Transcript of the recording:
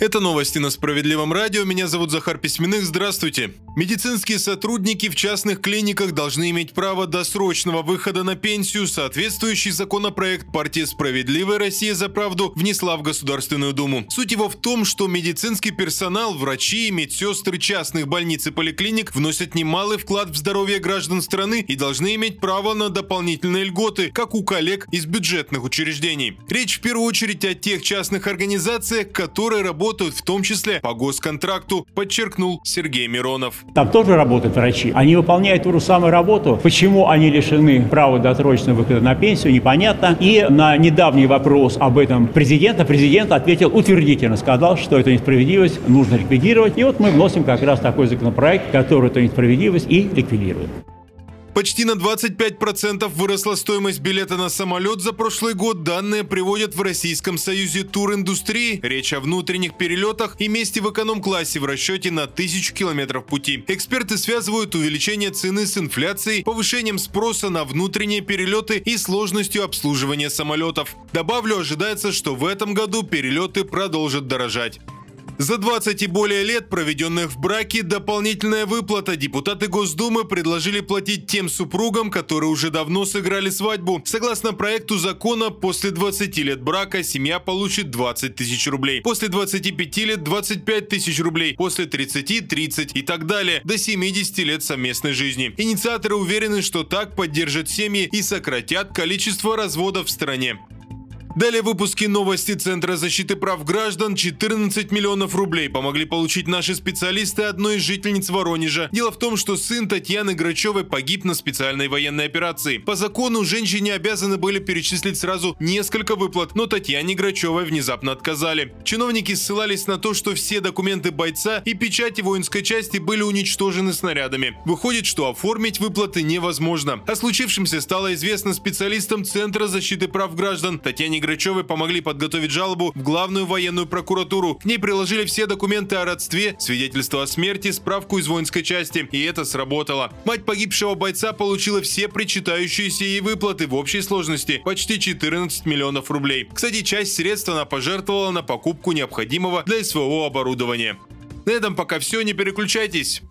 Это новости на Справедливом радио. Меня зовут Захар Письменных. Здравствуйте. Медицинские сотрудники в частных клиниках должны иметь право досрочного выхода на пенсию. Соответствующий законопроект партия «Справедливая Россия за правду» внесла в Государственную Думу. Суть его в том, что медицинский персонал, врачи и медсестры частных больниц и поликлиник вносят немалый вклад в здоровье граждан страны и должны иметь право на дополнительные льготы, как у коллег из бюджетных учреждений. Речь в первую очередь о тех частных организациях, которые работают работают в том числе по госконтракту, подчеркнул Сергей Миронов. Там тоже работают врачи. Они выполняют ту же самую работу. Почему они лишены права досрочного выхода на пенсию, непонятно. И на недавний вопрос об этом президента, президент ответил утвердительно, сказал, что эту несправедливость нужно ликвидировать. И вот мы вносим как раз такой законопроект, который эту несправедливость и ликвидирует. Почти на 25% выросла стоимость билета на самолет за прошлый год. Данные приводят в Российском союзе туриндустрии. Речь о внутренних перелетах и месте в эконом-классе в расчете на тысячу километров пути. Эксперты связывают увеличение цены с инфляцией, повышением спроса на внутренние перелеты и сложностью обслуживания самолетов. Добавлю, ожидается, что в этом году перелеты продолжат дорожать. За 20 и более лет, проведенных в браке, дополнительная выплата. Депутаты Госдумы предложили платить тем супругам, которые уже давно сыграли свадьбу. Согласно проекту закона, после 20 лет брака семья получит 20 тысяч рублей. После 25 лет 25 тысяч рублей. После 30 – 30 и так далее. До 70 лет совместной жизни. Инициаторы уверены, что так поддержат семьи и сократят количество разводов в стране. Далее выпуски новости Центра защиты прав граждан. 14 миллионов рублей помогли получить наши специалисты одной из жительниц Воронежа. Дело в том, что сын Татьяны Грачевой погиб на специальной военной операции. По закону женщине обязаны были перечислить сразу несколько выплат, но Татьяне Грачевой внезапно отказали. Чиновники ссылались на то, что все документы бойца и печати воинской части были уничтожены снарядами. Выходит, что оформить выплаты невозможно. О случившемся стало известно специалистам Центра защиты прав граждан Татьяне Грачевой помогли подготовить жалобу в главную военную прокуратуру. К ней приложили все документы о родстве, свидетельство о смерти, справку из воинской части. И это сработало. Мать погибшего бойца получила все причитающиеся ей выплаты в общей сложности почти 14 миллионов рублей. Кстати, часть средств она пожертвовала на покупку необходимого для СВО оборудования. На этом пока все, не переключайтесь.